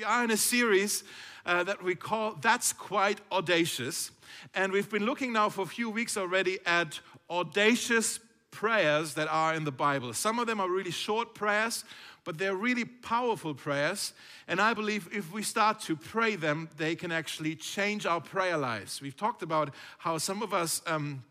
We are in a series uh, that we call That's Quite Audacious. And we've been looking now for a few weeks already at audacious prayers that are in the Bible. Some of them are really short prayers, but they're really powerful prayers. And I believe if we start to pray them, they can actually change our prayer lives. We've talked about how some of us, um,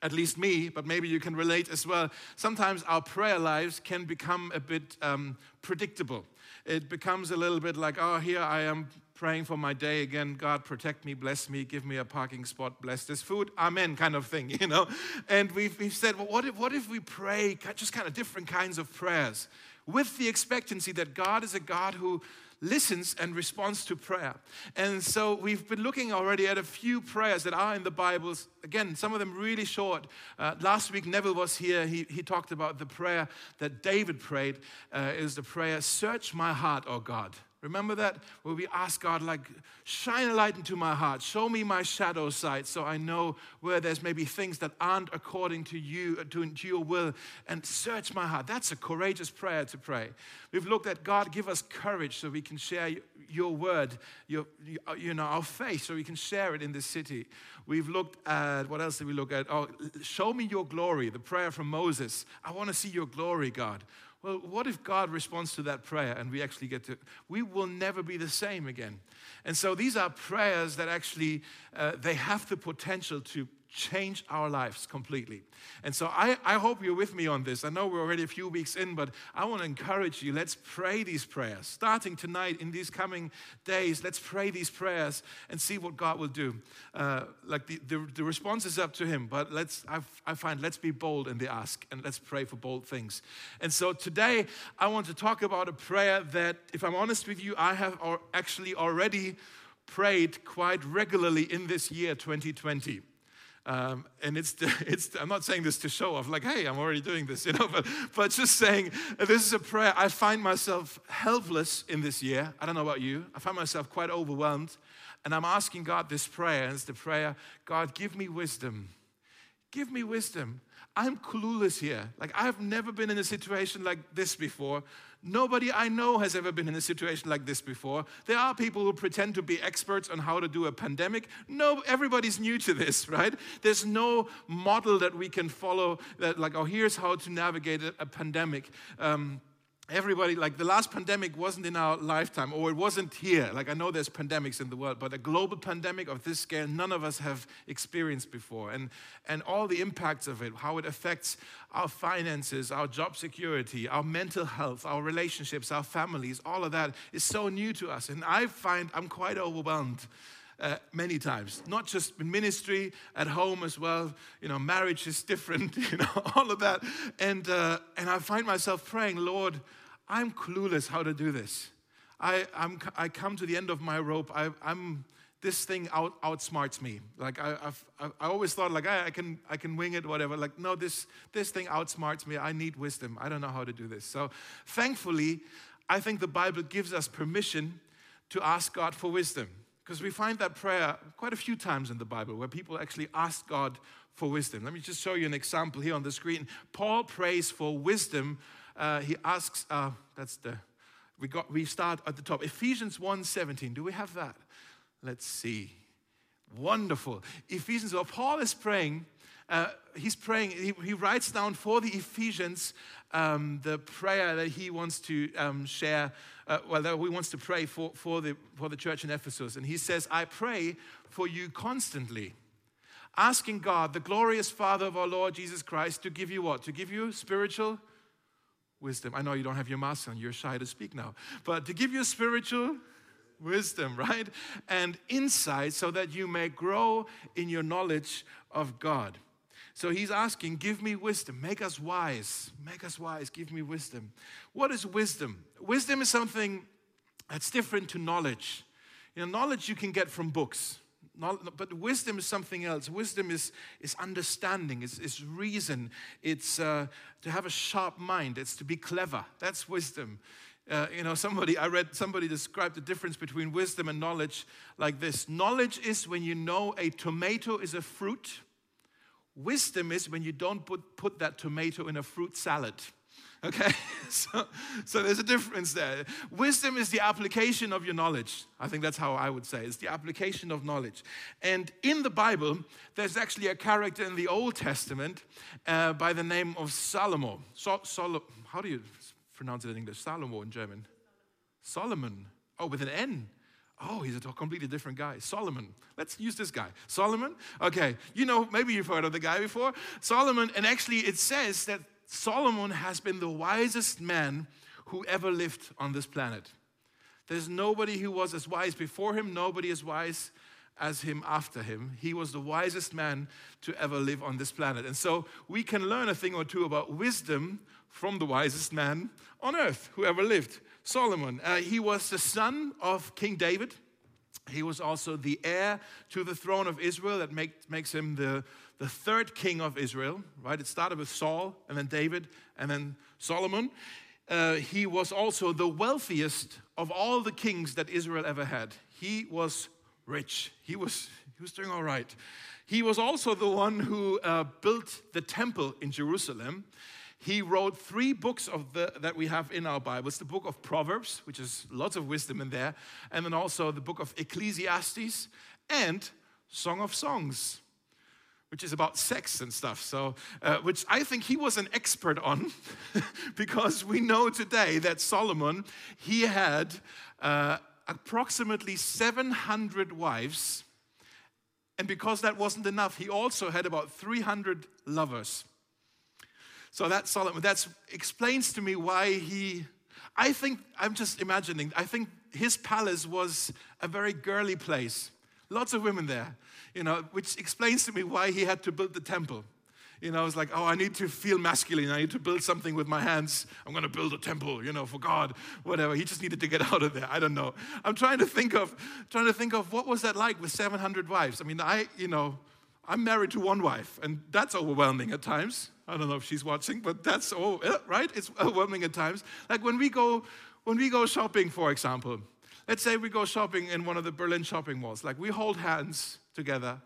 at least me, but maybe you can relate as well, sometimes our prayer lives can become a bit um, predictable. It becomes a little bit like, oh, here I am praying for my day again. God, protect me, bless me, give me a parking spot, bless this food, amen, kind of thing, you know? And we've, we've said, well, what if, what if we pray just kind of different kinds of prayers with the expectancy that God is a God who listens and responds to prayer. And so we've been looking already at a few prayers that are in the Bibles. Again, some of them really short. Uh, last week, Neville was here. He, he talked about the prayer that David prayed. Uh, is the prayer, Search my heart, O God. Remember that? Where we ask God, like, shine a light into my heart, show me my shadow side so I know where there's maybe things that aren't according to you, uh, to, your will, and search my heart. That's a courageous prayer to pray. We've looked at God, give us courage so we can share your word, your, uh, you know, our faith, so we can share it in this city. We've looked at, what else did we look at? Oh, show me your glory, the prayer from Moses. I want to see your glory, God. Well, what if God responds to that prayer and we actually get to, we will never be the same again. And so these are prayers that actually, uh, they have the potential to change our lives completely. And so I, I hope you're with me on this. I know we're already a few weeks in, but I want to encourage you. Let's pray these prayers. Starting tonight, in these coming days, let's pray these prayers and see what God will do. Uh, like the, the, the, response is up to Him, but let's, I, I find, let's be bold in the ask and let's pray for bold things. And so today, I want to talk about a prayer that, if I'm honest with you, I have actually already prayed quite regularly in this year, 2020. Um, and it's, it's, I'm not saying this to show off, like, hey, I'm already doing this, you know, but, but just saying this is a prayer. I find myself helpless in this year. I don't know about you. I find myself quite overwhelmed. And I'm asking God this prayer, and it's the prayer God, give me wisdom. Give me wisdom. I'm clueless here. Like, I've never been in a situation like this before. Nobody I know has ever been in a situation like this before. There are people who pretend to be experts on how to do a pandemic. No, everybody's new to this, right? There's no model that we can follow that, like, oh, here's how to navigate a, pandemic. Um, everybody like the last pandemic wasn't in our lifetime or it wasn't here. Like i know there's pandemics in the world but a global pandemic of this scale none of us have experienced before. And and all the impacts of it how it affects our finances our job security our mental health our relationships our families all of that is so new to us. And i find i'm quite overwhelmed uh, many times, not just in ministry, at home as well. You know, marriage is different, you know, all of that. And, uh, and I find myself praying, Lord, I'm clueless how to do this. I, I'm, I come to the end of my rope. I, am this thing out, outsmarts me. Like I, I've, I always thought, like I, I, can, I can wing it, whatever. Like no, this, this thing outsmarts me. I need wisdom. I don't know how to do this. So, thankfully, I think the Bible gives us permission to ask God for wisdom. Because we find that prayer quite a few times in the Bible where people actually ask God for wisdom. Let me just show you an example here on the screen. Paul prays for wisdom. Uh, he asks, uh, that's the, we, got, we start at the top. Ephesians 1.17, do we have that? Let's see. Wonderful. Ephesians, well, Paul is praying, uh, he's praying, he, he, writes down for the Ephesians um, the prayer that he wants to um, share uh, well, that he wants to pray for, for, the, for the church in Ephesus. And he says, I pray for you constantly, asking God, the glorious Father of our Lord Jesus Christ, to give you what? To give you spiritual wisdom. I know you don't have your mask on, you're shy to speak now, but to give you spiritual wisdom, right? And insight so that you may grow in your knowledge of God. So he's asking, Give me wisdom, make us wise, make us wise, give me wisdom. What is wisdom? Wisdom is something that's different to knowledge. You know, knowledge you can get from books. But wisdom is something else. Wisdom is, is understanding, it's, it's reason, it's uh, to have a sharp mind, it's to be clever. That's wisdom. Uh, you know, somebody, I read somebody described the difference between wisdom and knowledge like this Knowledge is when you know a tomato is a fruit, Wisdom is when you don't put, put that tomato in a fruit salad. Okay, so, so there's a difference there. Wisdom is the application of your knowledge. I think that's how I would say it's the application of knowledge. And in the Bible, there's actually a character in the Old Testament uh, by the name of Solomon. So, Sol- how do you pronounce it in English? Salomo in German. Solomon. Oh, with an N. Oh, he's a completely different guy. Solomon. Let's use this guy. Solomon. Okay, you know, maybe you've heard of the guy before. Solomon, and actually it says that Solomon has been the wisest man who ever lived on this planet. There's nobody who was as wise before him, nobody as wise as him after him. He was the wisest man to ever live on this planet. And so we can learn a thing or two about wisdom from the wisest man on earth who ever lived, Solomon. Uh, he was the son of King David. He was also the heir to the throne of Israel. That make, makes him the, the third king of Israel, right? It started with Saul, and then David, and then Solomon. Uh, he was also the wealthiest of all the kings that Israel ever had. He was rich. He was, he was doing all right. He was also the one who uh, built the temple in Jerusalem. He wrote three books of the, that we have in our Bibles the book of Proverbs, which is lots of wisdom in there, and then also the book of Ecclesiastes and Song of Songs which is about sex and stuff. So, uh, which I think he was an expert on, because we know today that Solomon he had uh, approximately 700 wives, and because that wasn't enough, he also had about 300 lovers. So that Solomon that explains to me why he. I think I'm just imagining. I think his palace was a very girly place. Lots of women there you know, which explains to me why he had to build the temple. You know, it's like, oh, I need to feel masculine. I need to build something with my hands. I'm going to build a temple, you know, for God, whatever. He just needed to get out of there. I don't know. I'm trying to think of, trying to think of what was that like with 700 wives. I mean, I, you know, I'm married to one wife, and that's overwhelming at times. I don't know if she's watching, but that's all, right? It's overwhelming at times. Like when we go, when we go shopping, for example. Let's say we go shopping in one of the Berlin shopping malls. Like we hold hands together.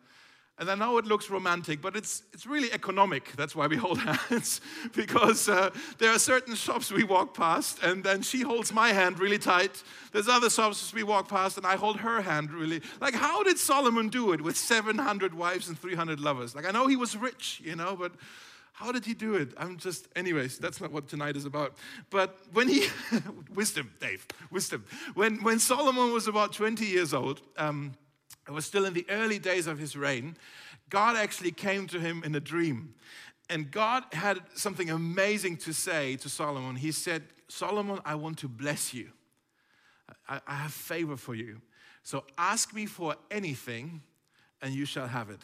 And I know it looks romantic, but it's, it's really economic. That's why we hold hands, because uh, there are certain shops we walk past, and then she holds my hand really tight. There's other shops we walk past, and I hold her hand really. Like, how did Solomon do it with 700 wives and 300 lovers? Like, I know he was rich, you know, but how did he do it? I'm just, anyways, that's not what tonight is about. But when he, wisdom, Dave, wisdom. When, when Solomon was about 20 years old, um, it was still in the early days of his reign, God actually came to him in a dream. And God had something amazing to say to Solomon. He said, Solomon, I want to bless you. I, I have favor for you. So ask me for anything, and you shall have it.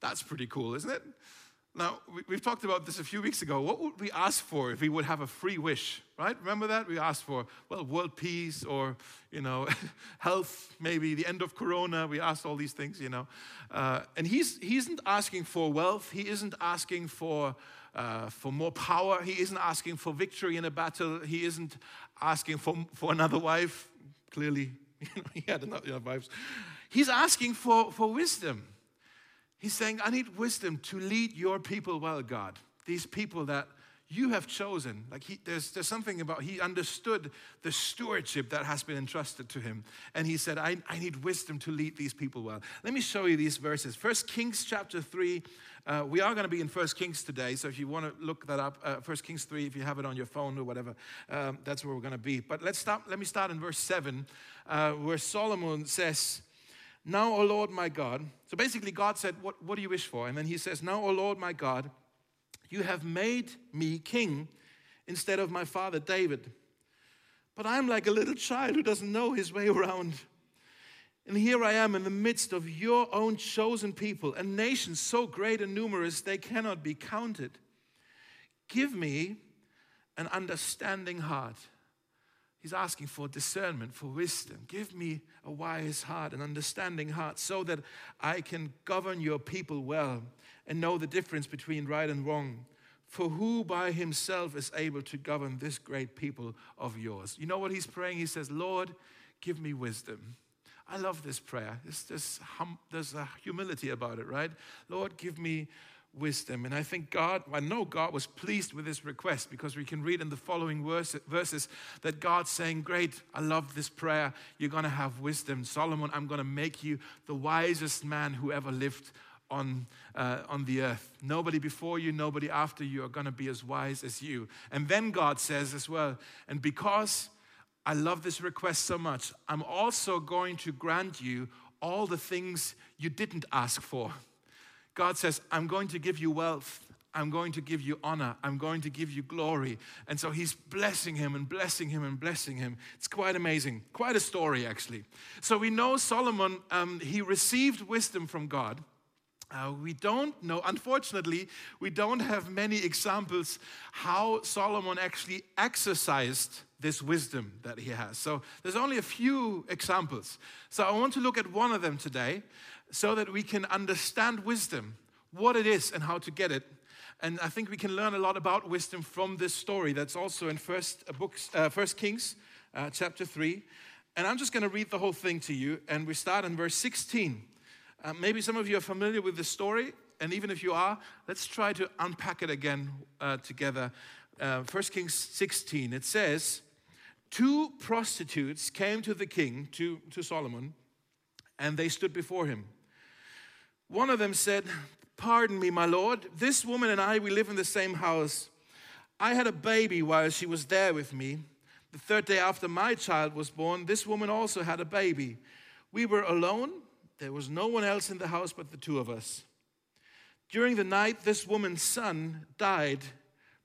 That's pretty cool, isn't it? Now, we've talked about this a few weeks ago. What would we ask for if we would have a free wish, right? Remember that? We asked for, well, world peace or, you know, health, maybe the end of Corona. We asked all these things, you know. Uh, and he's, he isn't asking for wealth. He isn't asking for, uh, for more power. He isn't asking for victory in a battle. He isn't asking for, for another wife. Clearly, he had another wives. He's asking for, for wisdom. He's saying, I need wisdom to lead your people well, God. These people that you have chosen. Like he, there's, there's something about, he understood the stewardship that has been entrusted to him. And he said, I, I need wisdom to lead these people well. Let me show you these verses. First Kings chapter 3. Uh, we are going to be in First Kings today. So if you want to look that up, uh, First Kings 3, if you have it on your phone or whatever, um, that's where we're going to be. But let's stop, let me start in verse 7, uh, where Solomon says, now, O Lord my God. So basically, God said, what, what do you wish for? And then he says, Now, O Lord my God, you have made me king instead of my father David. But I'm like a little child who doesn't know his way around. And here I am in the midst of your own chosen people, a nation so great and numerous they cannot be counted. Give me an understanding heart He's asking for discernment, for wisdom. Give me a wise heart, an understanding heart, so that I can govern your people well and know the difference between right and wrong. For who by himself is able to govern this great people of yours? You know what he's praying? He says, Lord, give me wisdom. I love this prayer. There's, hum, there's a humility about it, right? Lord, give me wisdom. And I think God, I know God was pleased with this request because we can read in the following verses that God's saying, Great, I love this prayer. You're going to have wisdom. Solomon, I'm going to make you the wisest man who ever lived on, uh, on the earth. Nobody before you, nobody after you are going to be as wise as you. And then God says as well, and because I love this request so much, I'm also going to grant you all the things you didn't ask for. God says, I'm going to give you wealth. I'm going to give you honor. I'm going to give you glory. And so he's blessing him and blessing him and blessing him. It's quite amazing. Quite a story, actually. So we know Solomon, um, he received wisdom from God. Uh, we don't know, unfortunately, we don't have many examples how Solomon actually exercised this wisdom that he has. So there's only a few examples. So I want to look at one of them today so that we can understand wisdom, what it is, and how to get it. And I think we can learn a lot about wisdom from this story. That's also in First, uh, books, uh, First Kings, uh, chapter 3. And I'm just going to read the whole thing to you. And we start in verse 16. Uh, maybe some of you are familiar with this story. And even if you are, let's try to unpack it again uh, together. Uh, 1 Kings 16, it says, Two prostitutes came to the king, to, to Solomon, and they stood before him. One of them said, Pardon me, my lord. This woman and I, we live in the same house. I had a baby while she was there with me. The third day after my child was born, this woman also had a baby. We were alone. There was no one else in the house but the two of us. During the night, this woman's son died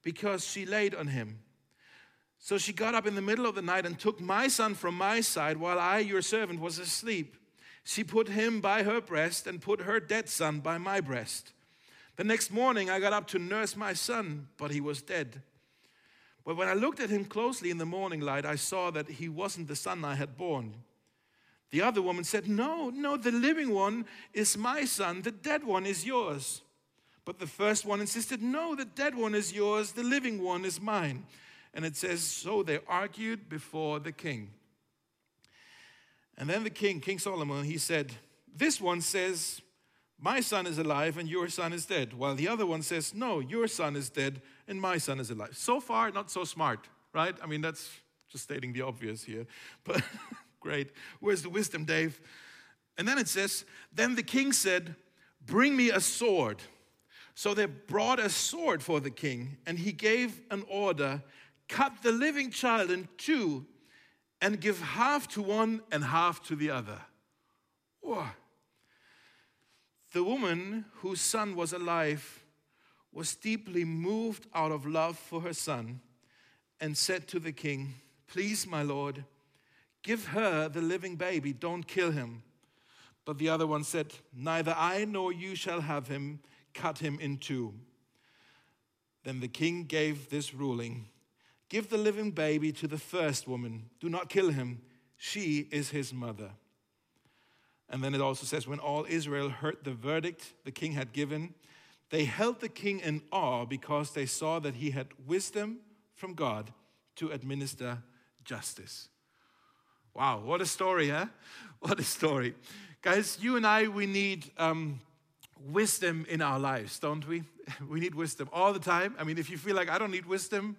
because she laid on him. So she got up in the middle of the night and took my son from my side while I, your servant, was asleep. She put him by her breast and put her dead son by my breast. The next morning, I got up to nurse my son, but he was dead. But when I looked at him closely in the morning light, I saw that he wasn't the son I had born. The other woman said, No, no, the living one is my son, the dead one is yours. But the first one insisted, No, the dead one is yours, the living one is mine. And it says, So they argued before the king. And then the king, King Solomon, he said, This one says, My son is alive and your son is dead. While the other one says, No, your son is dead and my son is alive. So far, not so smart, right? I mean, that's just stating the obvious here. But great. Where's the wisdom, Dave? And then it says, Then the king said, Bring me a sword. So they brought a sword for the king, and he gave an order cut the living child in two and give half to one and half to the other. Whoa. The woman whose son was alive was deeply moved out of love for her son and said to the king, Please, my lord, give her the living baby, don't kill him. But the other one said, Neither I nor you shall have him, cut him in two. Then the king gave this ruling Give the living baby to the first woman. Do not kill him. She is his mother. And then it also says, when all Israel heard the verdict the king had given, they held the king in awe because they saw that he had wisdom from God to administer justice. Wow, what a story, huh? What a story. Guys, you and I, we need um, wisdom in our lives, don't we? We need wisdom all the time. I mean, if you feel like I don't need wisdom,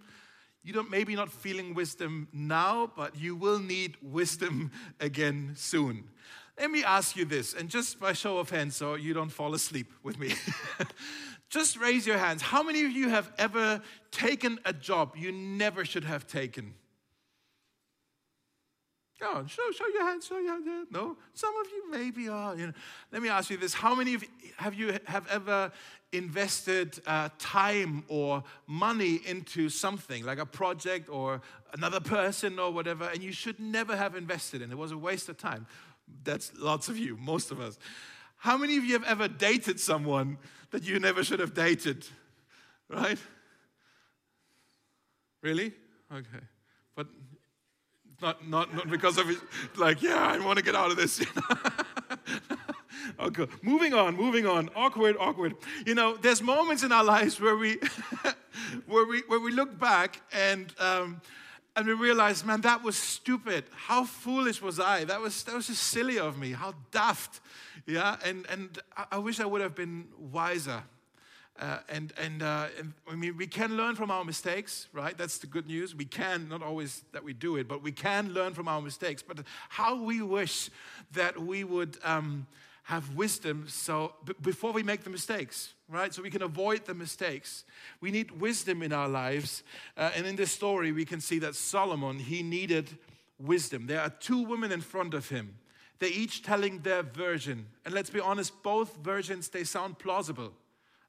you don't maybe not feeling wisdom now, but you will need wisdom again soon. Let me ask you this, and just by show of hands, so you don't fall asleep with me. just raise your hands. How many of you have ever taken a job you never should have taken? Go show, show your hand, show your hand. No, some of you maybe are. You know. Let me ask you this: How many of you have you have ever invested uh, time or money into something like a project or another person or whatever, and you should never have invested in. It was a waste of time. That's lots of you, most of us. How many of you have ever dated someone that you never should have dated? Right? Really? Okay. Not, not, not because of it, like, yeah, I want to get out of this. Okay, moving on, moving on. Awkward, awkward. You know, there's moments in our lives where we, where we, where we look back and, um, and we realize, man, that was stupid. How foolish was I? That was, that was just silly of me. How daft. Yeah, and, and I, I wish I would have been wiser. Uh, and, and, uh, and, I mean, we can learn from our mistakes, right? That's the good news. We can, not always that we do it, but we can learn from our mistakes. But how we wish that we would um, have wisdom so b- before we make the mistakes, right? So we can avoid the mistakes. We need wisdom in our lives. Uh, and in this story, we can see that Solomon, he needed wisdom. There are two women in front of him. They're each telling their version. And let's be honest, both versions, they sound plausible.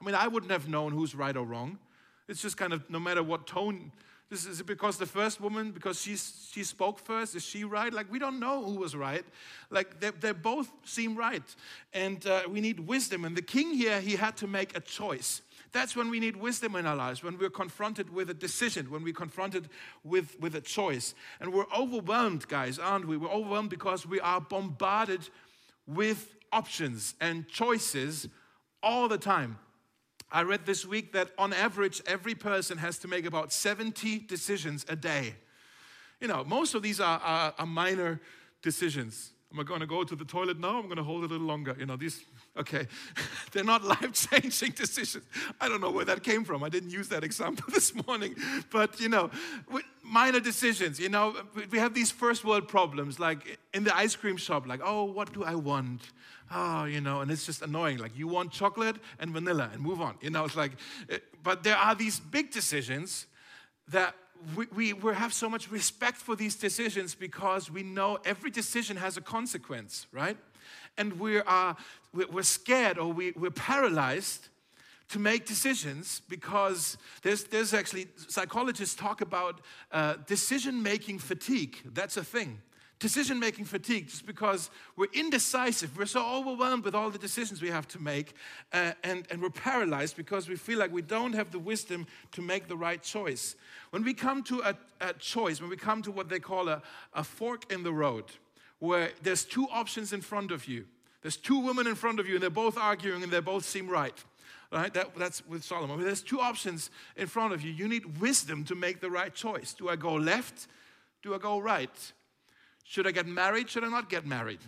I mean, I wouldn't have known who's right or wrong. It's just kind of no matter what tone. This is it because the first woman, because she, she spoke first, is she right? Like, we don't know who was right. Like, they, they both seem right. And uh, we need wisdom. And the king here, he had to make a choice. That's when we need wisdom in our lives, when we're confronted with a decision, when we're confronted with, with a choice. And we're overwhelmed, guys, aren't we? We're overwhelmed because we are bombarded with options and choices all the time. I read this week that on average, every person has to make about 70 decisions a day. You know, most of these are, are, are minor decisions. Am I going to go to the toilet now? I'm going to hold it a little longer. You know, these, okay, they're not life changing decisions. I don't know where that came from. I didn't use that example this morning. But, you know, minor decisions, you know, we have these first world problems, like in the ice cream shop, like, oh, what do I want? oh, you know, and it's just annoying. Like, you want chocolate and vanilla and move on. You know, it's like, eh, but there are these big decisions that we, we, we have so much respect for these decisions because we know every decision has a consequence, right? And we are, we're scared or we, we're paralyzed to make decisions because there's, there's actually psychologists talk about uh, decision making fatigue. That's a thing decision making fatigue just because we're indecisive. We're so overwhelmed with all the decisions we have to make, uh, and, and we're paralyzed because we feel like we don't have the wisdom to make the right choice. When we come to a, a choice, when we come to what they call a, a fork in the road, where there's two options in front of you, there's two women in front of you, and they're both arguing and they both seem right. Right? That, that's with Solomon. There's two options in front of you. You need wisdom to make the right choice. Do I go left? Do I go right? Should I get married? Should I not get married?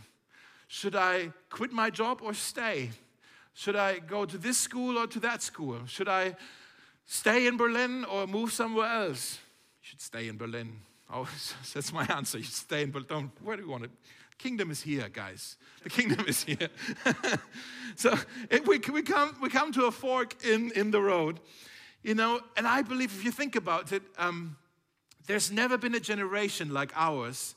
Should I quit my job or stay? Should I go to this school or to that school? Should I stay in Berlin or move somewhere else? You should stay in Berlin. Oh, that's my answer. You stay in Berlin. Don't, where do you want it? Kingdom is here, guys. The kingdom is here. so we, we, come, we come to a fork in, in the road, you know, and I believe if you think about it, um, there's never been a generation like ours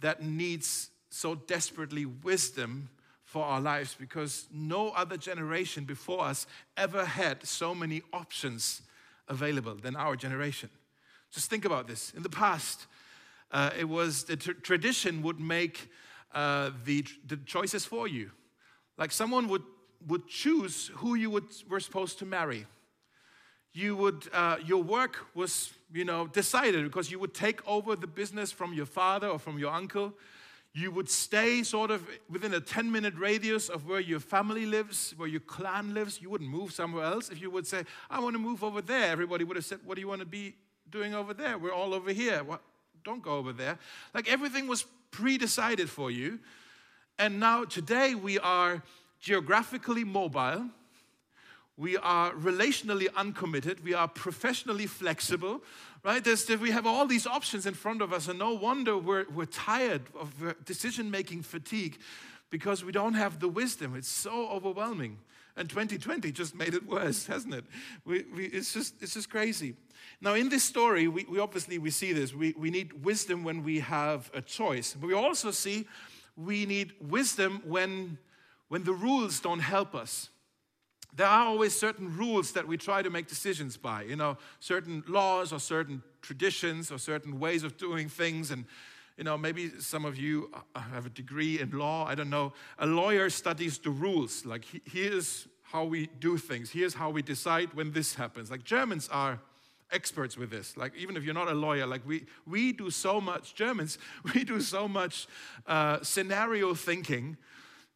that needs so desperately wisdom for our lives because no other generation before us ever had so many options available than our generation. Just think about this. In the past, uh, it was the tr- tradition would make uh, the, the choices for you. Like someone would, would choose who you would, were supposed to marry. You would, uh, your work was you know, decided because you would take over the business from your father or from your uncle. You would stay sort of within a 10 minute radius of where your family lives, where your clan lives. You wouldn't move somewhere else. If you would say, I want to move over there, everybody would have said, What do you want to be doing over there? We're all over here. What? Don't go over there. Like everything was pre decided for you. And now, today, we are geographically mobile we are relationally uncommitted. We are professionally flexible, right? There's, we have all these options in front of us, and no wonder we're, we're tired of uh, decision making fatigue because we don't have the wisdom. It's so overwhelming. And 2020 just made it worse, hasn't it? We, we, it's, just, it's just crazy. Now, in this story, we, we obviously we see this. We, we need wisdom when we have a choice. But we also see we need wisdom when, when the rules don't help us there are always certain rules that we try to make decisions by, you know, certain laws or certain traditions or certain ways of doing things. And, you know, maybe some of you uh, have a degree in law. I don't know. A lawyer studies the rules. Like, here's how we do things, here's how we decide when this happens. Like, Germans are experts with this. Like, even if you're not a lawyer, like, we, we do so much, Germans, we do so much uh, scenario thinking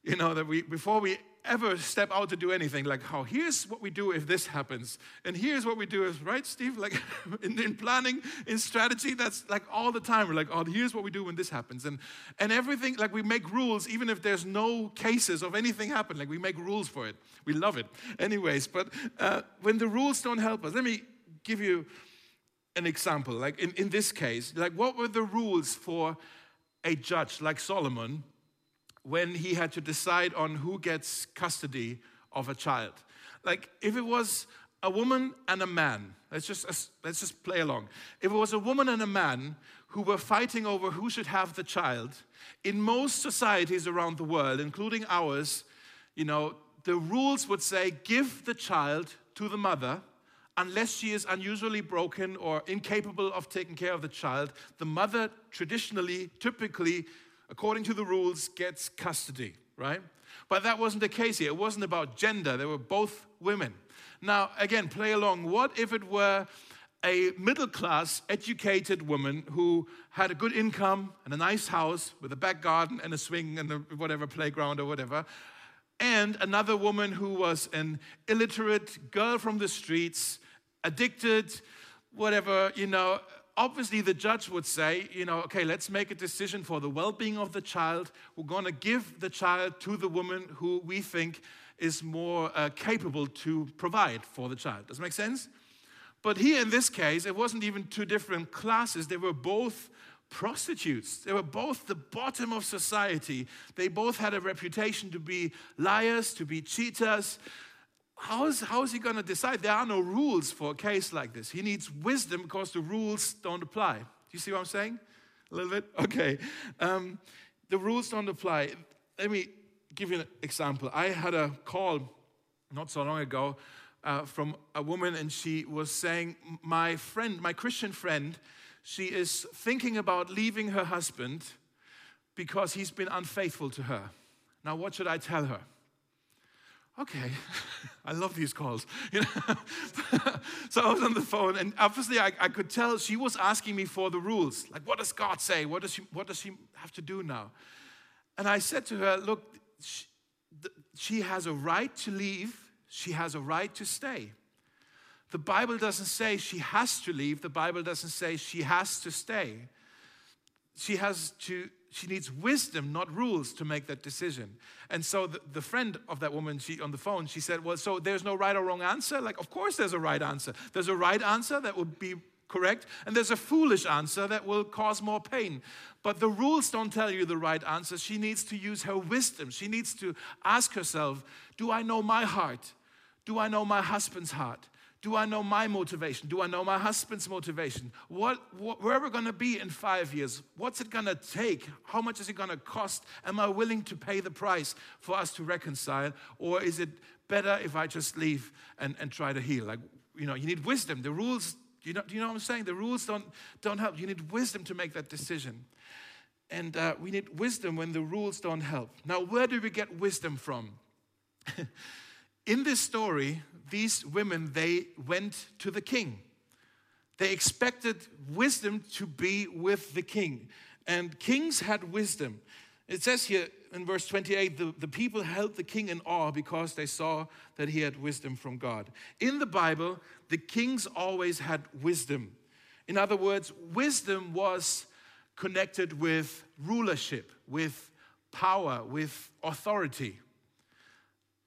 you know, that we, before we ever step out to do anything, like how here's what we do if this happens, and here's what we do is right, Steve. Like in, in, planning, in strategy, that's like all the time. We're like, oh, here's what we do when this happens, and and everything. Like we make rules, even if there's no cases of anything happen. Like we make rules for it. We love it, anyways. But uh, when the rules don't help us, let me give you an example. Like in, in this case, like what were the rules for a judge like Solomon? When he had to decide on who gets custody of a child. Like if it was a woman and a man, let's just let's just play along. If it was a woman and a man who were fighting over who should have the child, in most societies around the world, including ours, you know, the rules would say give the child to the mother unless she is unusually broken or incapable of taking care of the child. The mother traditionally, typically according to the rules, gets custody, right? But that wasn't the case here. It wasn't about gender, they were both women. Now, again, play along. What if it were a middle class, educated woman who had a good income and a nice house with a back garden and a swing and a whatever playground or whatever, and another woman who was an illiterate girl from the streets, addicted, whatever, you know, obviously the judge would say, you know, okay, let's make a decision for the well being of the child. We're going to give the child to the woman who we think is more uh, capable to provide for the child. Does that make sense? But here in this case, it wasn't even two different classes, they were both prostitutes. They were both the bottom of society. They both had a reputation to be liars, to be cheaters, how is, how is he going to decide? There are no rules for a case like this. He needs wisdom because the rules don't apply. Do you see what I'm saying? A little bit? Okay. Um, the rules don't apply. Let me give you an example. I had a call not so long ago uh, from a woman, and she was saying, My friend, my Christian friend, she is thinking about leaving her husband because he's been unfaithful to her. Now, what should I tell her? Okay, I love these calls. You know? so I was on the phone, and obviously I, I, could tell she was asking me for the rules. Like, what does God say? What does she, what does she have to do now? And I said to her, look, she, the, she has a right to leave, she has a right to stay. The Bible doesn't say she has to leave, the Bible doesn't say she has to stay. She has to she needs wisdom, not rules, to make that decision. And so the, the, friend of that woman, she on the phone, she said, "Well, so there's no right or wrong answer. Like, of course, there's a right answer. There's a right answer that would be correct, and there's a foolish answer that will cause more pain. But the rules don't tell you the right answer. She needs to use her wisdom. She needs to ask herself, "Do I know my heart? Do I know my husband's heart? Do I know my motivation? Do I know my husband's motivation? What, what where are we going to be in five years? What's it going to take? How much is it going to cost? Am I willing to pay the price for us to reconcile? Or is it better if I just leave and, and try to heal? Like, you know, you need wisdom. The rules, you know, do you know what I'm saying? The rules don't, don't help. You need wisdom to make that decision. And uh, we need wisdom when the rules don't help. Now, where do we get wisdom from? in this story, these women, they went to the king. They expected wisdom to be with the king. And kings had wisdom. It says here in verse 28 the, the people held the king in awe because they saw that he had wisdom from God. In the Bible, the kings always had wisdom. In other words, wisdom was connected with rulership, with power, with authority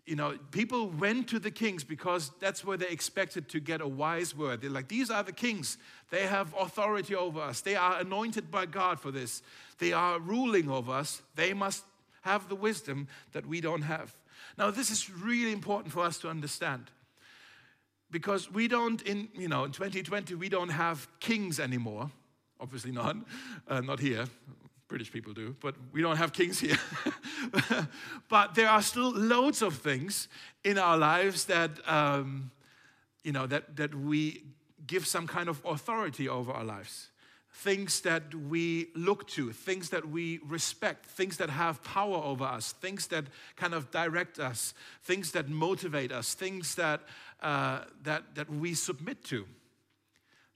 you know, people went to the kings because that's where they expected to get a wise word. They're like, these are the kings. They have authority over us. They are anointed by God for this. They are ruling over us. They must have the wisdom that we don't have. Now, this is really important for us to understand because we don't, in, you know, in 2020, we don't have kings anymore. Obviously not, uh, not here. British people do, but we don't have kings here. but there are still loads of things in our lives that, um, you know, that, that we give some kind of authority over our lives. Things that we look to, things that we respect, things that have power over us, things that kind of direct us, things that motivate us, things that, uh, that, that we submit to.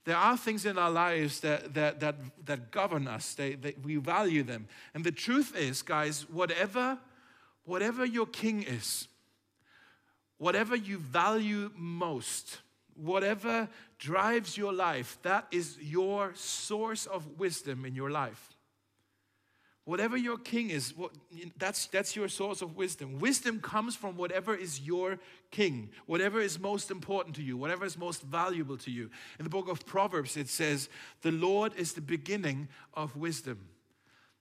There are things in our lives that, that, that, that govern us, they, they, we value them. And the truth is, guys, whatever, whatever your king is, whatever you value most, whatever drives your life, that is your source of wisdom in your life. Whatever your king is, what, that's, that's your source of wisdom. Wisdom comes from whatever is your king, whatever is most important to you, whatever is most valuable to you. In the book of Proverbs, it says, The Lord is the beginning of wisdom.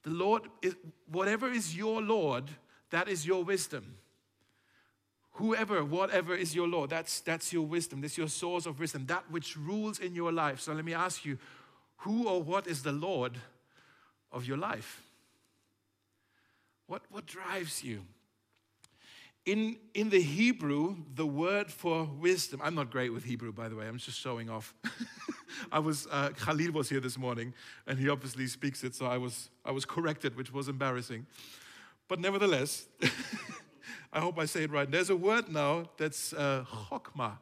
The Lord, is, whatever is your Lord, that is your wisdom. Whoever, whatever is your Lord, that's, that's your wisdom. That's your source of wisdom, that which rules in your life. So let me ask you, who or what is the Lord of your life? What, what drives you? In, in the Hebrew, the word for wisdom, I'm not great with Hebrew, by the way, I'm just showing off. I was, uh, Khalil was here this morning, and he obviously speaks it, so I was, I was corrected, which was embarrassing. But nevertheless, I hope I say it right. There's a word now that's uh, chokmah.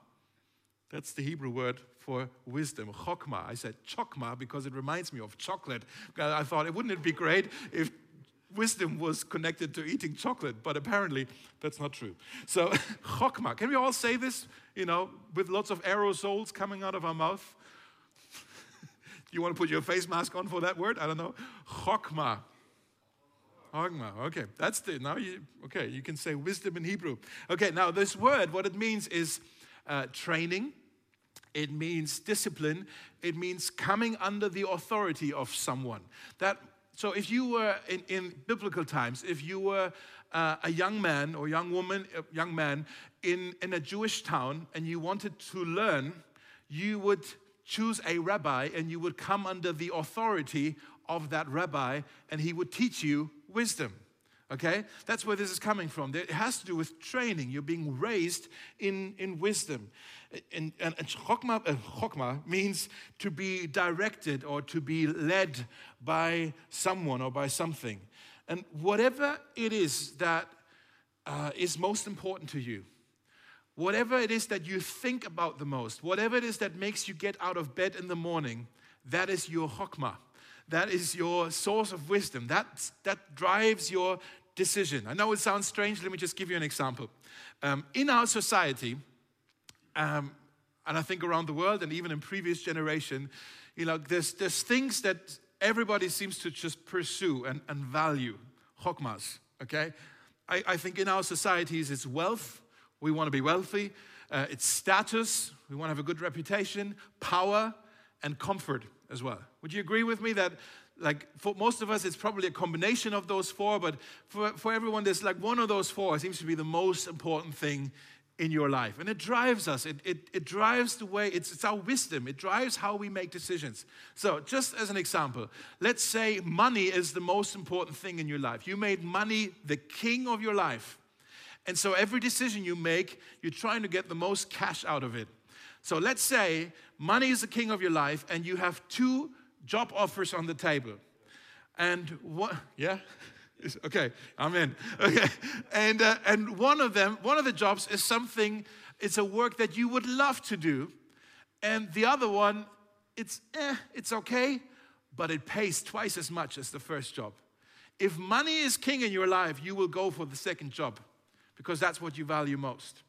That's the Hebrew word for wisdom, chokmah. I said chokmah because it reminds me of chocolate. I thought, wouldn't it be great if wisdom was connected to eating chocolate, but apparently that's not true. So, chokmah. Can we all say this, you know, with lots of aerosols coming out of our mouth? Do you want to put your face mask on for that word? I don't know. Chokmah. Chokmah. Okay, that's the, now you, okay, you can say wisdom in Hebrew. Okay, now this word, what it means is uh, training. It means discipline. It means coming under the authority of someone. That so if you were in, in biblical times, if you were uh, a young man or young woman, a young man in, in a Jewish town and you wanted to learn, you would choose a rabbi and you would come under the authority of that rabbi and he would teach you wisdom. Okay? That's where this is coming from. It has to do with training. You're being raised in, in wisdom. And, and, and chokmah, uh, chokmah means to be directed or to be led by someone or by something. And whatever it is that uh, is most important to you, whatever it is that you think about the most, whatever it is that makes you get out of bed in the morning, that is your chokmah. That is your source of wisdom. That, that drives your decision. I know it sounds strange. Let me just give you an example. Um, in our society, um, and I think around the world and even in previous generation, you know, there's, there's things that everybody seems to just pursue and, and value, chokmas, okay? I, I think in our societies it's wealth, we want to be wealthy, uh, it's status, we want to have a good reputation, power, and comfort as well. Would you agree with me that like for most of us it's probably a combination of those four but for, for everyone there's like one of those four seems to be the most important thing in your life. And it drives us, it, it, it drives the way, it's, it's our wisdom, it drives how we make decisions. So, just as an example, let's say money is the most important thing in your life. You made money the king of your life. And so, every decision you make, you're trying to get the most cash out of it. So, let's say money is the king of your life, and you have two job offers on the table. And what, yeah? Okay, I'm in. Okay, and uh, and one of them, one of the jobs is something. It's a work that you would love to do, and the other one, it's eh, it's okay, but it pays twice as much as the first job. If money is king in your life, you will go for the second job, because that's what you value most.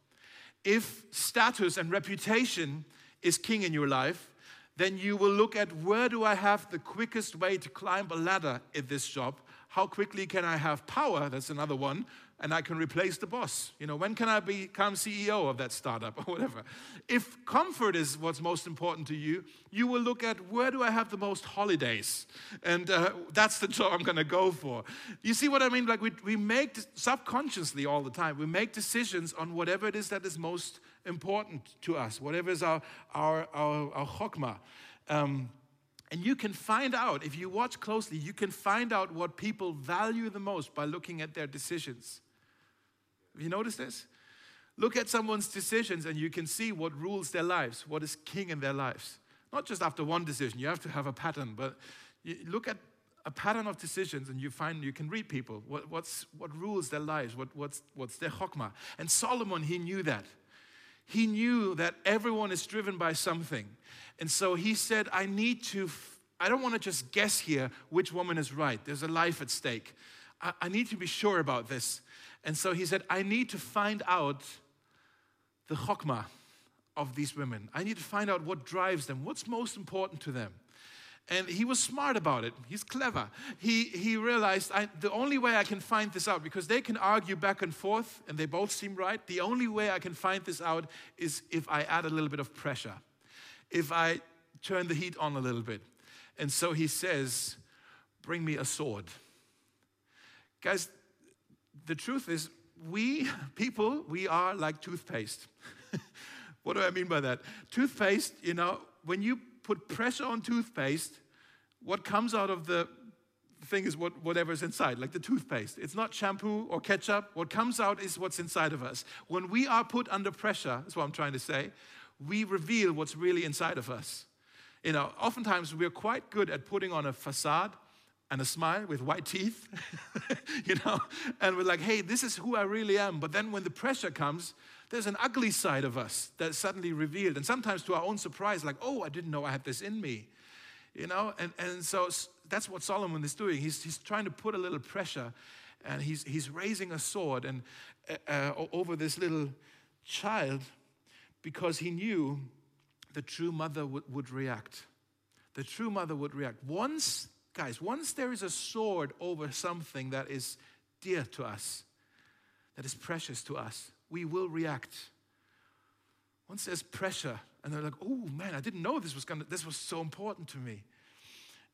If status and reputation is king in your life, then you will look at where do I have the quickest way to climb a ladder in this job how quickly can I have power? That's another one. And I can replace the boss. You know, when can I become CEO of that startup or whatever? If comfort is what's most important to you, you will look at where do I have the most holidays? And uh, that's the job I'm going to go for. You see what I mean? Like we, we make subconsciously all the time, we make decisions on whatever it is that is most important to us, whatever is our, our, our, our chokmah. Um, and you can find out, if you watch closely, you can find out what people value the most by looking at their decisions. Have you noticed this? Look at someone's decisions and you can see what rules their lives, what is king in their lives. Not just after one decision, you have to have a pattern, but you look at a pattern of decisions and you find you can read people what, what's, what rules their lives, what, what's, what's their chokmah. And Solomon, he knew that. He knew that everyone is driven by something. And so he said, I need to, I don't want to just guess here which woman is right. There's a life at stake. I, I need to be sure about this. And so he said, I need to find out the chokmah of these women. I need to find out what drives them, what's most important to them. And he was smart about it. He's clever. He, he realized I, the only way I can find this out, because they can argue back and forth and they both seem right, the only way I can find this out is if I add a little bit of pressure, if I turn the heat on a little bit. And so he says, Bring me a sword. Guys, the truth is, we people, we are like toothpaste. what do I mean by that? Toothpaste, you know, when you put pressure on toothpaste, what comes out of the thing is what, whatever's inside, like the toothpaste. It's not shampoo or ketchup. What comes out is what's inside of us. When we are put under pressure, that's what I'm trying to say, we reveal what's really inside of us. You know, oftentimes we're quite good at putting on a facade and a smile with white teeth, you know, and we're like, hey, this is who I really am. But then when the pressure comes, there's an ugly side of us that's suddenly revealed. And sometimes to our own surprise, like, oh, I didn't know I had this in me. You know, and, and so that's what Solomon is doing. He's, he's trying to put a little pressure and he's, he's raising a sword and, uh, uh, over this little child because he knew the true mother would, would react. The true mother would react. Once, guys, once there is a sword over something that is dear to us, that is precious to us, we will react. Once there's pressure, and they're like, oh man, I didn't know this was gonna, this was so important to me.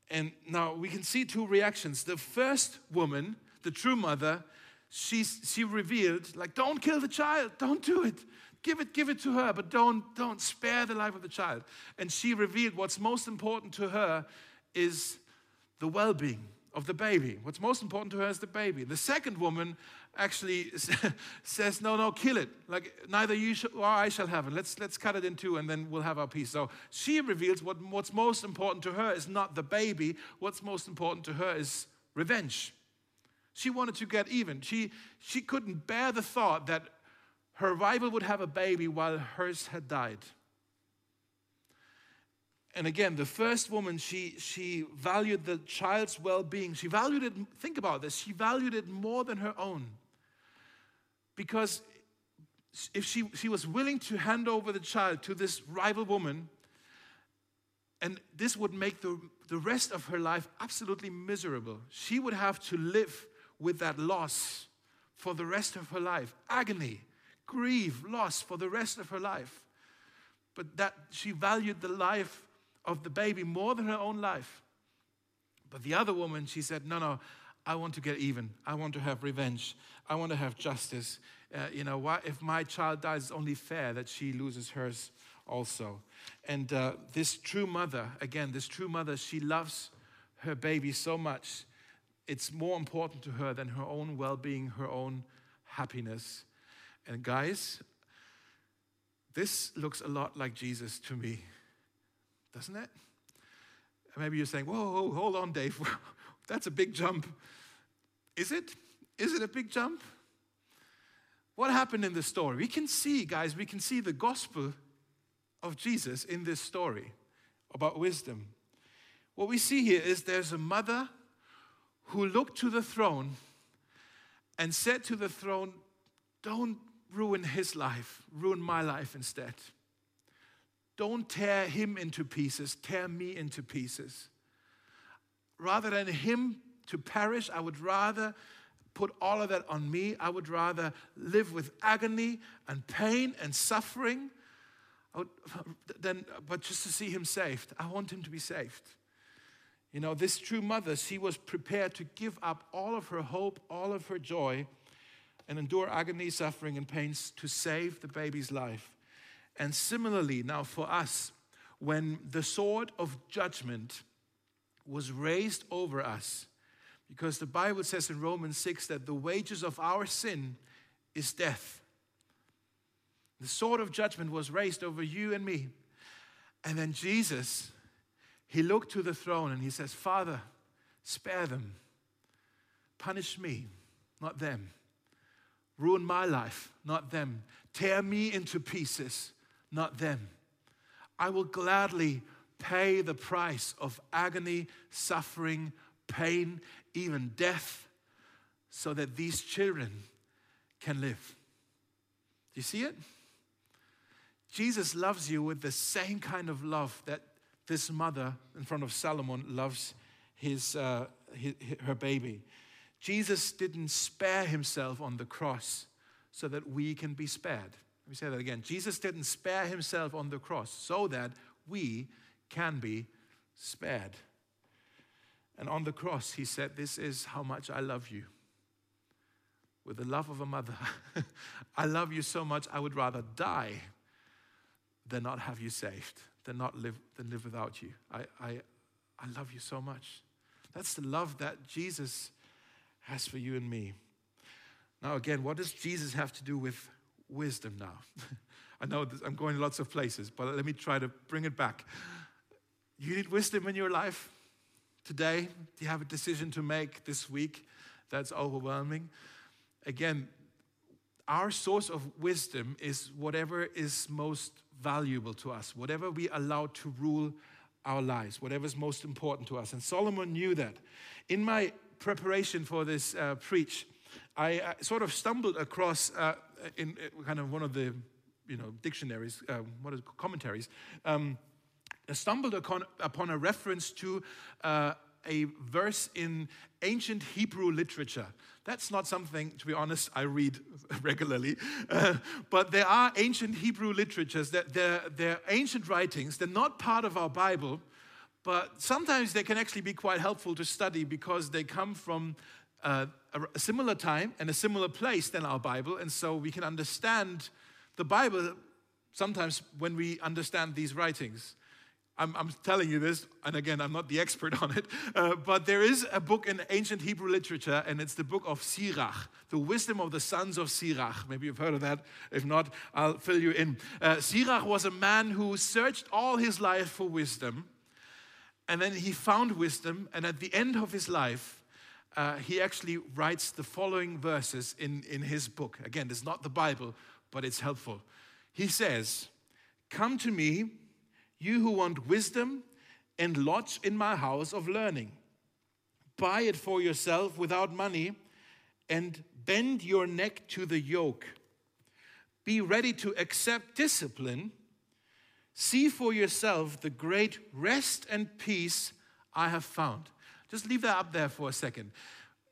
And now we can see two reactions. The first woman, the true mother, she, she revealed, like, don't kill the child, don't do it. Give it, give it to her, but don't, don't spare the life of the child. And she revealed what's most important to her is the well-being of the baby. What's most important to her is the baby. The second woman actually says, No, no, kill it. Like neither you or I shall have it. Let's, let's cut it in two and then we'll have our peace. So she reveals what, what's most important to her is not the baby, what's most important to her is revenge. She wanted to get even. She, she couldn't bear the thought that her rival would have a baby while hers had died. And again, the first woman, she, she valued the child's well being. She valued it, think about this, she valued it more than her own. Because if she, she was willing to hand over the child to this rival woman, and this would make the, the rest of her life absolutely miserable. She would have to live with that loss for the rest of her life agony, grief, loss for the rest of her life. But that she valued the life of the baby more than her own life. But the other woman, she said, No, no, I want to get even. I want to have revenge. I want to have justice. Uh, you know, why, if my child dies, it's only fair that she loses hers also. And uh, this true mother, again, this true mother, she loves her baby so much. It's more important to her than her own well being, her own happiness. And guys, this looks a lot like Jesus to me doesn't it? Maybe you're saying, whoa, whoa hold on, Dave. That's a big jump. Is it? Is it a big jump? What happened in this story? We can see, guys, we can see the gospel of Jesus in this story about wisdom. What we see here is there's a mother who looked to the throne and said to the throne, Don't ruin his life, ruin my life instead. Don't tear him into pieces, tear me into pieces. Rather than him to perish, I would rather put all of that on me. I would rather live with agony and pain and suffering than, but just to see him saved. I want him to be saved. You know, this true mother, she was prepared to give up all of her hope, all of her joy, and endure agony, suffering, and pains to save the baby's life. And similarly, now for us, when the sword of judgment was raised over us, because the Bible says in Romans 6 that the wages of our sin is death. The sword of judgment was raised over you and me. And then Jesus, he looked to the throne and he says, Father, spare them. Punish me, not them. Ruin my life, not them. Tear me into pieces, not them. I will gladly pay the price of agony, suffering, pain, even death so that these children can live. Do you see it? Jesus loves you with the same kind of love that this mother in front of Solomon loves his, uh, his, her baby. Jesus didn't spare himself on the cross so that we can be spared. Let me say that again. Jesus didn't spare himself on the cross so that we can be spared. And on the cross, he said, This is how much I love you. With the love of a mother, I love you so much, I would rather die than not have you saved, than not live, than live without you. I, I, I love you so much. That's the love that Jesus has for you and me. Now, again, what does Jesus have to do with wisdom now? I know I'm going to lots of places, but let me try to bring it back. You need wisdom in your life today. Do you have a decision to make this week that's overwhelming? Again, our source of wisdom is whatever is most valuable to us, whatever we allow to rule our lives, whatever is most important to us. And Solomon knew that. In my preparation for this uh, preach, I uh, sort of stumbled across uh, in uh, kind of one of the you know dictionaries, uh, what is commentaries. Um, stumbled upon, upon a reference to uh, a verse in ancient Hebrew literature. That's not something, to be honest, I read regularly. Uh, but there are ancient Hebrew literatures that they're, they're ancient writings. They're not part of our Bible, but sometimes they can actually be quite helpful to study because they come from uh, a similar time and a similar place than our Bible. And so we can understand the Bible sometimes when we understand these writings. I'm, I'm, telling you this, and again, I'm not the expert on it, uh, but there is a book in ancient Hebrew literature, and it's the book of Sirach, the wisdom of the sons of Sirach. Maybe you've heard of that. If not, I'll fill you in. Uh, Sirach was a man who searched all his life for wisdom, and then he found wisdom, and at the end of his life, uh, he actually writes the following verses in, in his book. Again, it's not the Bible, but it's helpful. He says, Come to me you who want wisdom, and lodge in my house of learning. Buy it for yourself without money, and bend your neck to the yoke. Be ready to accept discipline. See for yourself the great rest and peace I have found. Just leave that up there for a second.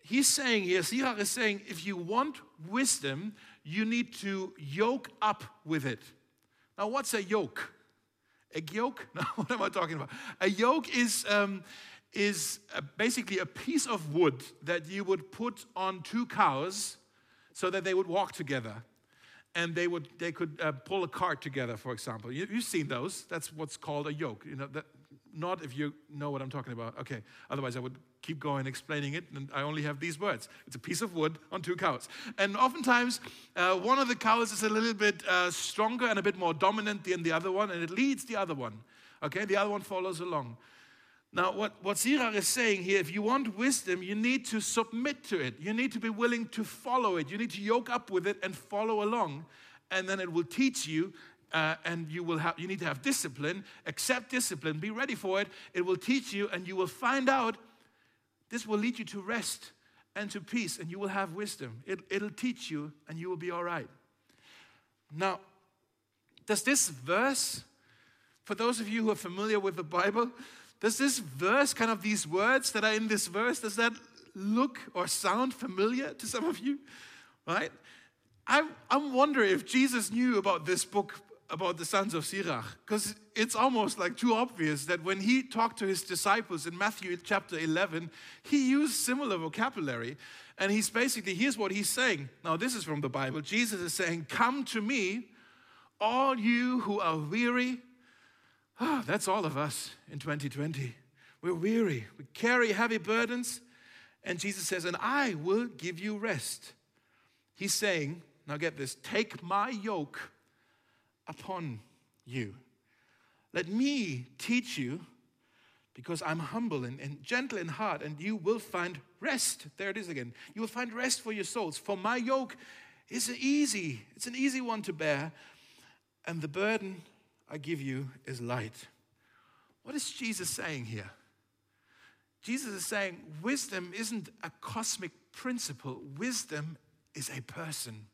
He's saying here, Sirach is saying, if you want wisdom, you need to yoke up with it. Now, what's a yoke? A yoke? No, what am I talking about? A yoke is, um, is a, basically a piece of wood that you would put on two cows so that they would walk together. And they, would, they could uh, pull a cart together, for example. You, have seen those. That's what's called a yoke. You know, that, not if you know what I'm talking about. Okay, otherwise I would keep going explaining it, and I only have these words. It's a piece of wood on two cows. And oftentimes, uh, one of the cows is a little bit uh, stronger and a bit more dominant than the other one, and it leads the other one. Okay, the other one follows along. Now, what, what Sirach is saying here, if you want wisdom, you need to submit to it. You need to be willing to follow it. You need to yoke up with it and follow along. And then it will teach you uh, and you will have you need to have discipline accept discipline be ready for it it will teach you and you will find out this will lead you to rest and to peace, and you will have wisdom. It, it'll teach you, and you will be all right. Now, does this verse, for those of you who are familiar with the Bible, does this verse, kind of these words that are in this verse, does that look or sound familiar to some of you? Right? I, I wonder if Jesus knew about this book about the sons of Sirach because it's almost like too obvious that when he talked to his disciples in Matthew chapter 11, he used similar vocabulary. And he's basically, here's what he's saying. Now, this is from the Bible. Jesus is saying, Come to me, all you who are weary. Oh, that's all of us in 2020. We're weary, we carry heavy burdens. And Jesus says, And I will give you rest. He's saying, Now get this, take my yoke upon you. Let me teach you because I'm humble and, and, gentle in heart, and you will find rest. There it is again. You will find rest for your souls. For my yoke is easy, it's an easy one to bear, and the burden I give you is light. What is Jesus saying here? Jesus is saying wisdom isn't a cosmic principle, wisdom is a person.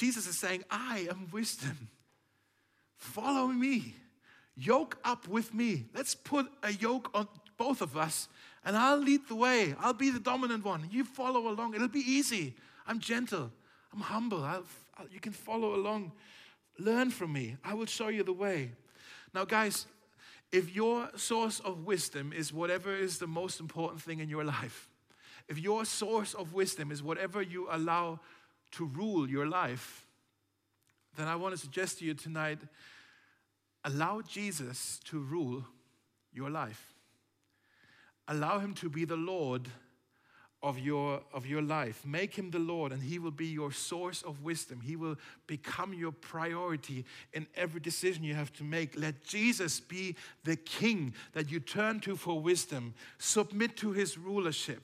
Jesus is saying, I am wisdom. Follow me. Yoke up with me. Let's put a yoke on both of us, and I'll lead the way. I'll be the dominant one. You follow along. It'll be easy. I'm gentle. I'm humble. I'll, I'll, you can follow along. Learn from me. I will show you the way. Now, guys, if your source of wisdom is whatever is the most important thing in your life, if your source of wisdom is whatever you allow to rule your life, then I want to suggest to you tonight allow Jesus to rule your life. Allow him to be the Lord of your, of your life. Make him the Lord, and he will be your source of wisdom. He will become your priority in every decision you have to make. Let Jesus be the king that you turn to for wisdom. Submit to his rulership.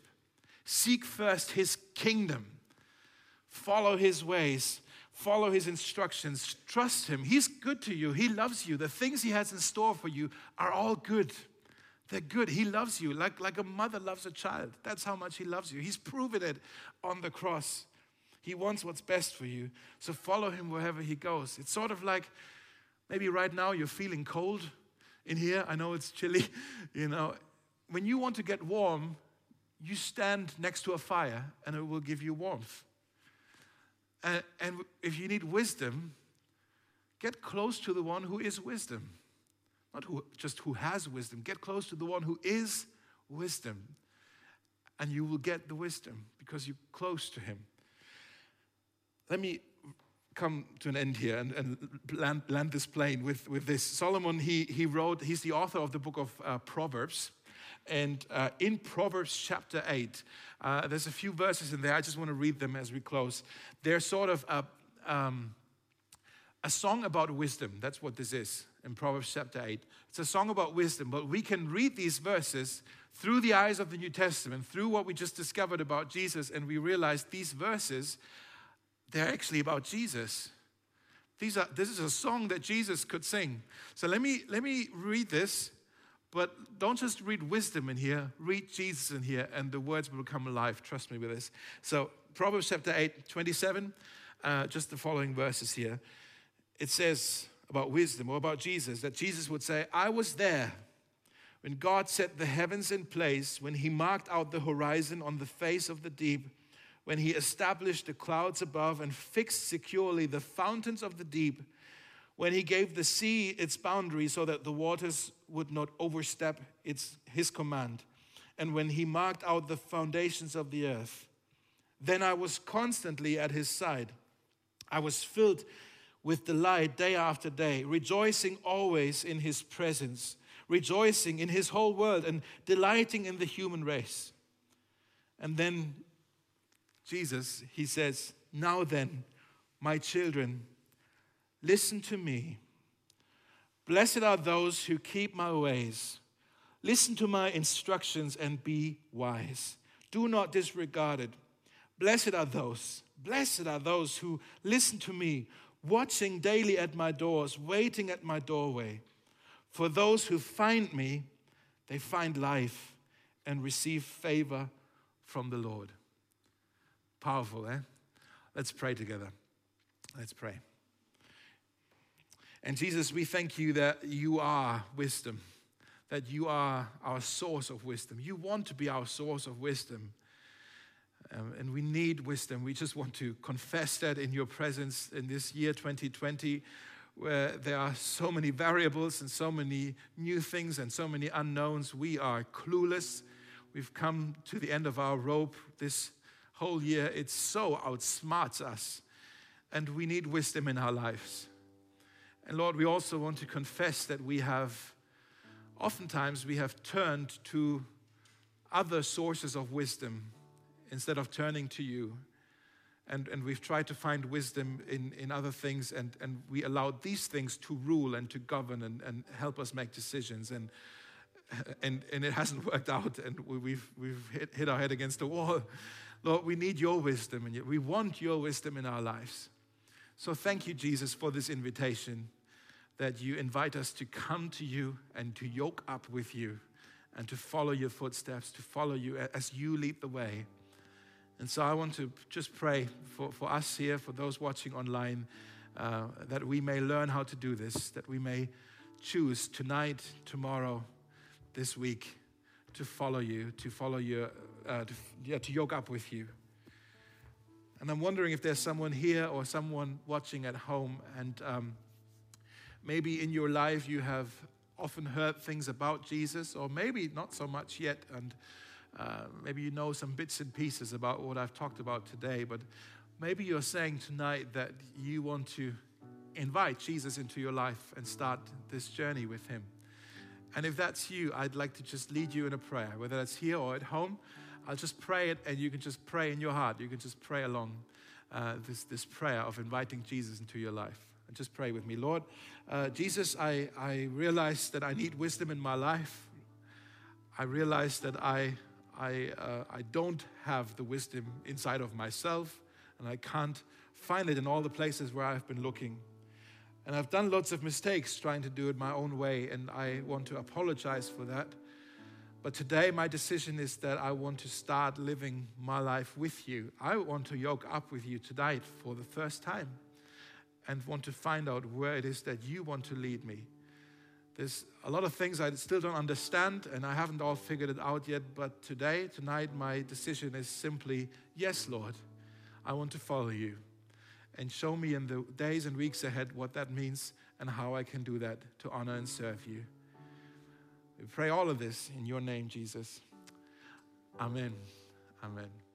Seek first his kingdom. Follow his ways. Follow his instructions. Trust him. He's good to you. He loves you. The things he has in store for you are all good. They're good. He loves you like, like a mother loves a child. That's how much He loves you. He's proven it on the cross. He wants what's best for you. So follow Him wherever He goes. It's sort of like maybe right now you're feeling cold in here. I know it's chilly. You know, when you want to get warm, you stand next to a fire and it will give you warmth. And, and if you need wisdom, get close to the one who is wisdom. Not who, just who has wisdom. Get close to the one who is wisdom. And you will get the wisdom because you're close to him. Let me come to an end here and, and land, land, this plane with, with this. Solomon, he, he wrote, he's the author of the book of uh, Proverbs. And uh, in Proverbs chapter 8, uh, there's a few verses in there. I just want to read them as we close. They're sort of a, um, a song about wisdom. That's what this is in Proverbs chapter 8. It's a song about wisdom, but we can read these verses through the eyes of the New Testament, through what we just discovered about Jesus, and we realize these verses, they're actually about Jesus. These are, this is a song that Jesus could sing. So let me, let me read this, but don't just read wisdom in here, read Jesus in here, and the words will come alive. Trust me with this. So, Proverbs chapter 8, 27, uh, just the following verses here. It says, about wisdom or about Jesus, that Jesus would say, I was there when God set the heavens in place, when He marked out the horizon on the face of the deep, when He established the clouds above and fixed securely the fountains of the deep, when He gave the sea its boundary so that the waters would not overstep its, His command, and when He marked out the foundations of the earth. Then I was constantly at His side. I was filled with delight day after day, rejoicing always in his presence, rejoicing in his whole world, and delighting in the human race. And then Jesus, he says, Now then, my children, listen to me. Blessed are those who keep my ways. Listen to my instructions and be wise. Do not disregard it. Blessed are those, blessed are those who listen to me watching daily at my doors, waiting at my doorway. For those who find me, they find life and receive favor from the Lord. Powerful, eh? Let's pray together. Let's pray. And Jesus, we thank you that you are wisdom, that you are our source of wisdom. You want to be our source of wisdom. Um, and we need wisdom. We just want to confess that in your presence in this year 2020, where there are so many variables and so many new things and so many unknowns. We are clueless. We've come to the end of our rope this whole year. It so outsmarts us. And we need wisdom in our lives. And Lord, we also want to confess that we have, oftentimes, we have turned to other sources of wisdom instead of turning to you. And, and we've tried to find wisdom in, in other things, and, and we allowed these things to rule and to govern and, and help us make decisions. And, and, and it hasn't worked out, and we've, we've hit, hit our head against the wall. Lord, we need your wisdom, and we want your wisdom in our lives. So thank you, Jesus, for this invitation that you invite us to come to you and to yoke up with you and to follow your footsteps, to follow you as you lead the way. And so I want to just pray for, for us here, for those watching online, uh, that we may learn how to do this, that we may choose tonight, tomorrow, this week to follow you, to follow your, uh, to, yeah, to yoke up with you. And I'm wondering if there's someone here or someone watching at home, and um, maybe in your life you have often heard things about Jesus, or maybe not so much yet, and uh, maybe you know some bits and pieces about what I've talked about today, but maybe you're saying tonight that you want to invite Jesus into your life and start this journey with Him. And if that's you, I'd like to just lead you in a prayer, whether that's here or at home. I'll just pray it, and you can just pray in your heart. You can just pray along uh, this, this prayer of inviting Jesus into your life. Just pray with me. Lord, uh, Jesus, I, I realize that I need wisdom in my life. I realize that I I, uh, I don't have the wisdom inside of myself, and I can't find it in all the places where I've been looking. And I've done lots of mistakes trying to do it my own way, and I want to apologize for that. But today, my decision is that I want to start living my life with you. I want to yoke up with you tonight for the first time and want to find out where it is that you want to lead me. There's a lot of things I still don't understand and I haven't all figured it out yet, but today, tonight, my decision is simply yes, Lord, I want to follow you. And show me in the days and weeks ahead what that means and how I can do that to honor and serve you. We pray all of this in your name, Jesus. Amen. Amen.